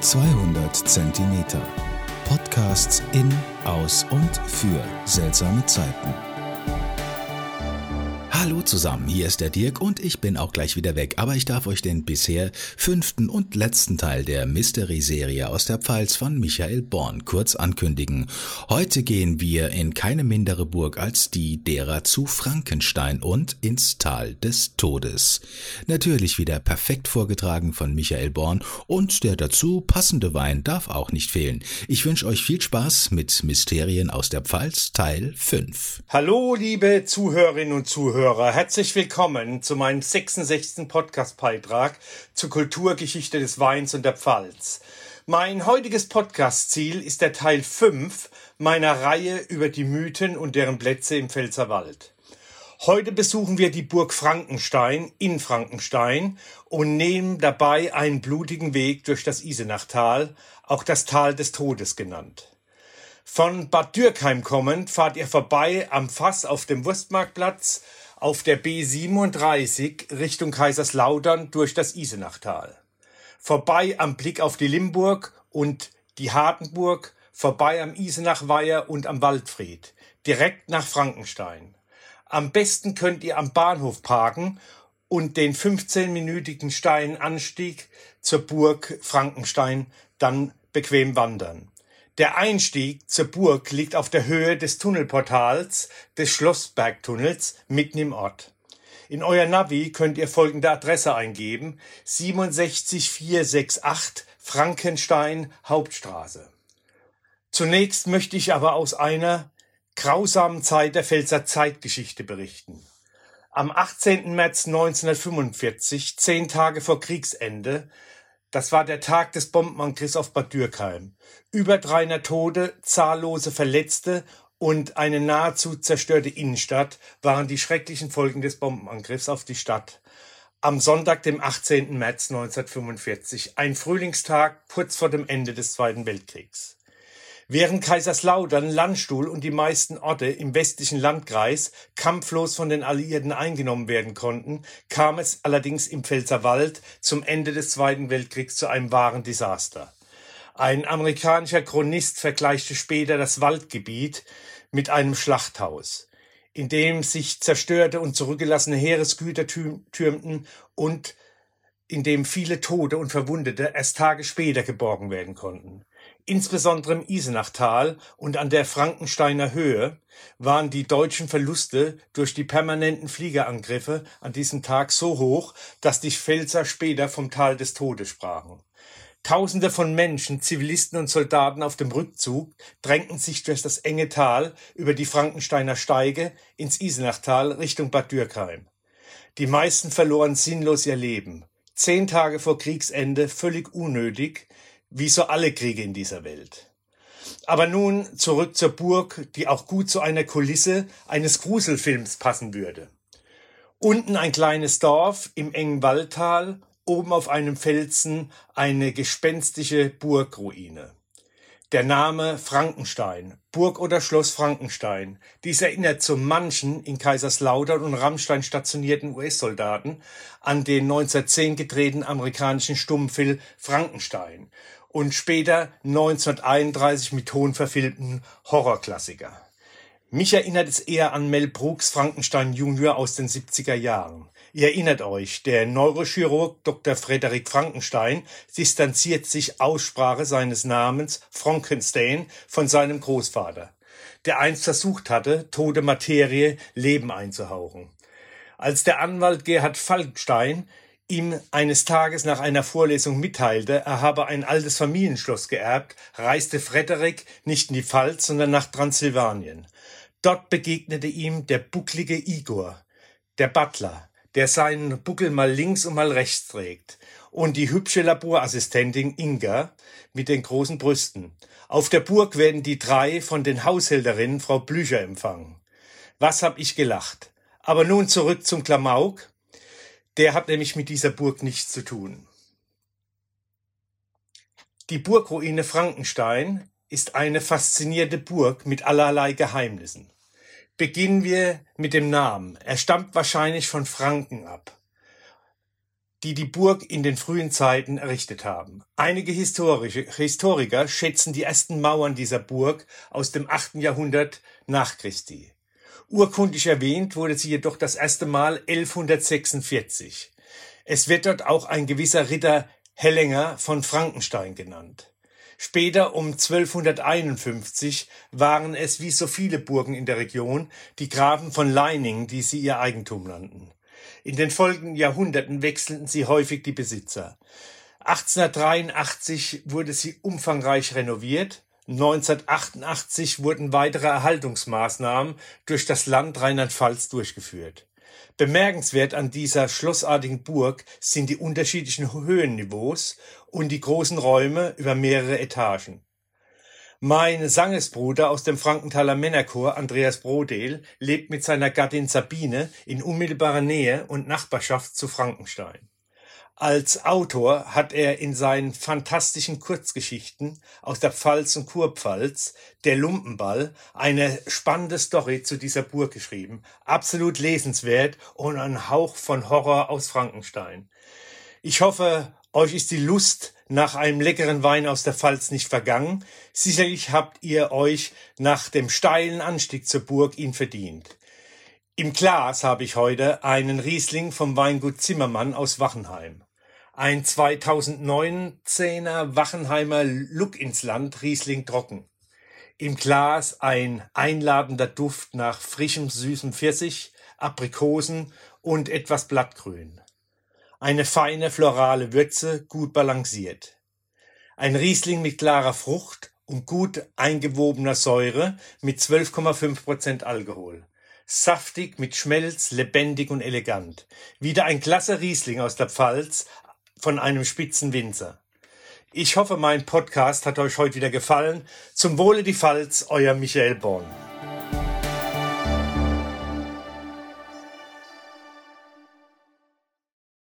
200 Zentimeter. Podcasts in, aus und für seltsame Zeiten. Hallo zusammen, hier ist der Dirk und ich bin auch gleich wieder weg, aber ich darf euch den bisher fünften und letzten Teil der Mystery-Serie aus der Pfalz von Michael Born kurz ankündigen. Heute gehen wir in keine mindere Burg als die derer zu Frankenstein und ins Tal des Todes. Natürlich wieder perfekt vorgetragen von Michael Born und der dazu passende Wein darf auch nicht fehlen. Ich wünsche euch viel Spaß mit Mysterien aus der Pfalz Teil 5. Hallo liebe Zuhörerinnen und Zuhörer Zuhörer, herzlich willkommen zu meinem 66. Podcast-Beitrag zur Kulturgeschichte des Weins und der Pfalz. Mein heutiges Podcast-Ziel ist der Teil 5 meiner Reihe über die Mythen und deren Plätze im Pfälzerwald. Heute besuchen wir die Burg Frankenstein in Frankenstein und nehmen dabei einen blutigen Weg durch das Isenachtal, auch das Tal des Todes genannt. Von Bad Dürkheim kommend fahrt ihr vorbei am Fass auf dem Wurstmarktplatz auf der B37 Richtung Kaiserslautern durch das Isenachtal. Vorbei am Blick auf die Limburg und die Hartenburg, vorbei am Isenachweiher und am Waldfried, direkt nach Frankenstein. Am besten könnt ihr am Bahnhof parken und den 15-minütigen steilen Anstieg zur Burg Frankenstein dann bequem wandern. Der Einstieg zur Burg liegt auf der Höhe des Tunnelportals des Schlossbergtunnels mitten im Ort. In euer Navi könnt ihr folgende Adresse eingeben: 67468 Frankenstein Hauptstraße. Zunächst möchte ich aber aus einer grausamen Zeit der Pfälzer Zeitgeschichte berichten. Am 18. März 1945, zehn Tage vor Kriegsende, das war der Tag des Bombenangriffs auf Bad Dürkheim. Über 300 Tote, zahllose Verletzte und eine nahezu zerstörte Innenstadt waren die schrecklichen Folgen des Bombenangriffs auf die Stadt. Am Sonntag, dem 18. März 1945, ein Frühlingstag kurz vor dem Ende des Zweiten Weltkriegs. Während Kaiserslautern, Landstuhl und die meisten Orte im westlichen Landkreis kampflos von den Alliierten eingenommen werden konnten, kam es allerdings im Pfälzerwald zum Ende des Zweiten Weltkriegs zu einem wahren Desaster. Ein amerikanischer Chronist vergleichte später das Waldgebiet mit einem Schlachthaus, in dem sich zerstörte und zurückgelassene Heeresgüter türmten und in dem viele Tote und Verwundete erst Tage später geborgen werden konnten. Insbesondere im Isenachtal und an der Frankensteiner Höhe waren die deutschen Verluste durch die permanenten Fliegerangriffe an diesem Tag so hoch, dass die Pfälzer später vom Tal des Todes sprachen. Tausende von Menschen, Zivilisten und Soldaten auf dem Rückzug drängten sich durch das enge Tal über die Frankensteiner Steige ins Isenachtal Richtung Bad Dürkheim. Die meisten verloren sinnlos ihr Leben. Zehn Tage vor Kriegsende völlig unnötig, wie so alle Kriege in dieser Welt. Aber nun zurück zur Burg, die auch gut zu einer Kulisse eines Gruselfilms passen würde. Unten ein kleines Dorf im engen Waldtal, oben auf einem Felsen eine gespenstische Burgruine. Der Name Frankenstein, Burg oder Schloss Frankenstein. Dies erinnert zu manchen in Kaiserslautern und Rammstein stationierten US-Soldaten an den 1910 gedrehten amerikanischen Stummfilm Frankenstein und später 1931 mit Ton verfilmten Horrorklassiker. Mich erinnert es eher an Mel Brooks Frankenstein Junior aus den 70er Jahren. Ihr erinnert euch, der Neurochirurg Dr. Frederik Frankenstein distanziert sich Aussprache seines Namens Frankenstein von seinem Großvater, der einst versucht hatte, tote Materie Leben einzuhauchen. Als der Anwalt Gerhard Falkenstein ihm eines Tages nach einer Vorlesung mitteilte, er habe ein altes Familienschloss geerbt, reiste Frederik nicht in die Pfalz, sondern nach Transsilvanien. Dort begegnete ihm der bucklige Igor, der Butler, der seinen Buckel mal links und mal rechts trägt, und die hübsche Laborassistentin Inga mit den großen Brüsten. Auf der Burg werden die drei von den Haushälterinnen Frau Blücher empfangen. Was hab ich gelacht. Aber nun zurück zum Klamauk. Der hat nämlich mit dieser Burg nichts zu tun. Die Burgruine Frankenstein ist eine faszinierende Burg mit allerlei Geheimnissen. Beginnen wir mit dem Namen. Er stammt wahrscheinlich von Franken ab. die die Burg in den frühen Zeiten errichtet haben. Einige Historiker schätzen die ersten Mauern dieser Burg aus dem 8. Jahrhundert nach Christi. Urkundig erwähnt wurde sie jedoch das erste Mal 1146. Es wird dort auch ein gewisser Ritter Hellinger von Frankenstein genannt. Später um 1251 waren es wie so viele Burgen in der Region die Grafen von Leining, die sie ihr Eigentum nannten. In den folgenden Jahrhunderten wechselten sie häufig die Besitzer. 1883 wurde sie umfangreich renoviert. 1988 wurden weitere Erhaltungsmaßnahmen durch das Land Rheinland-Pfalz durchgeführt. Bemerkenswert an dieser schlossartigen Burg sind die unterschiedlichen Höhenniveaus und die großen Räume über mehrere Etagen. Mein Sangesbruder aus dem Frankenthaler Männerchor, Andreas Brodel, lebt mit seiner Gattin Sabine in unmittelbarer Nähe und Nachbarschaft zu Frankenstein. Als Autor hat er in seinen fantastischen Kurzgeschichten aus der Pfalz und Kurpfalz, Der Lumpenball, eine spannende Story zu dieser Burg geschrieben. Absolut lesenswert und ein Hauch von Horror aus Frankenstein. Ich hoffe, euch ist die Lust nach einem leckeren Wein aus der Pfalz nicht vergangen. Sicherlich habt ihr euch nach dem steilen Anstieg zur Burg ihn verdient. Im Glas habe ich heute einen Riesling vom Weingut Zimmermann aus Wachenheim. Ein 2019er Wachenheimer Look ins Land Riesling trocken. Im Glas ein einladender Duft nach frischem süßem Pfirsich, Aprikosen und etwas Blattgrün. Eine feine florale Würze, gut balanciert. Ein Riesling mit klarer Frucht und gut eingewobener Säure mit 12,5 Prozent Alkohol. Saftig mit Schmelz, lebendig und elegant. Wieder ein klasse Riesling aus der Pfalz, von einem Spitzenwinzer. Ich hoffe, mein Podcast hat euch heute wieder gefallen. Zum Wohle die Pfalz, euer Michael Born.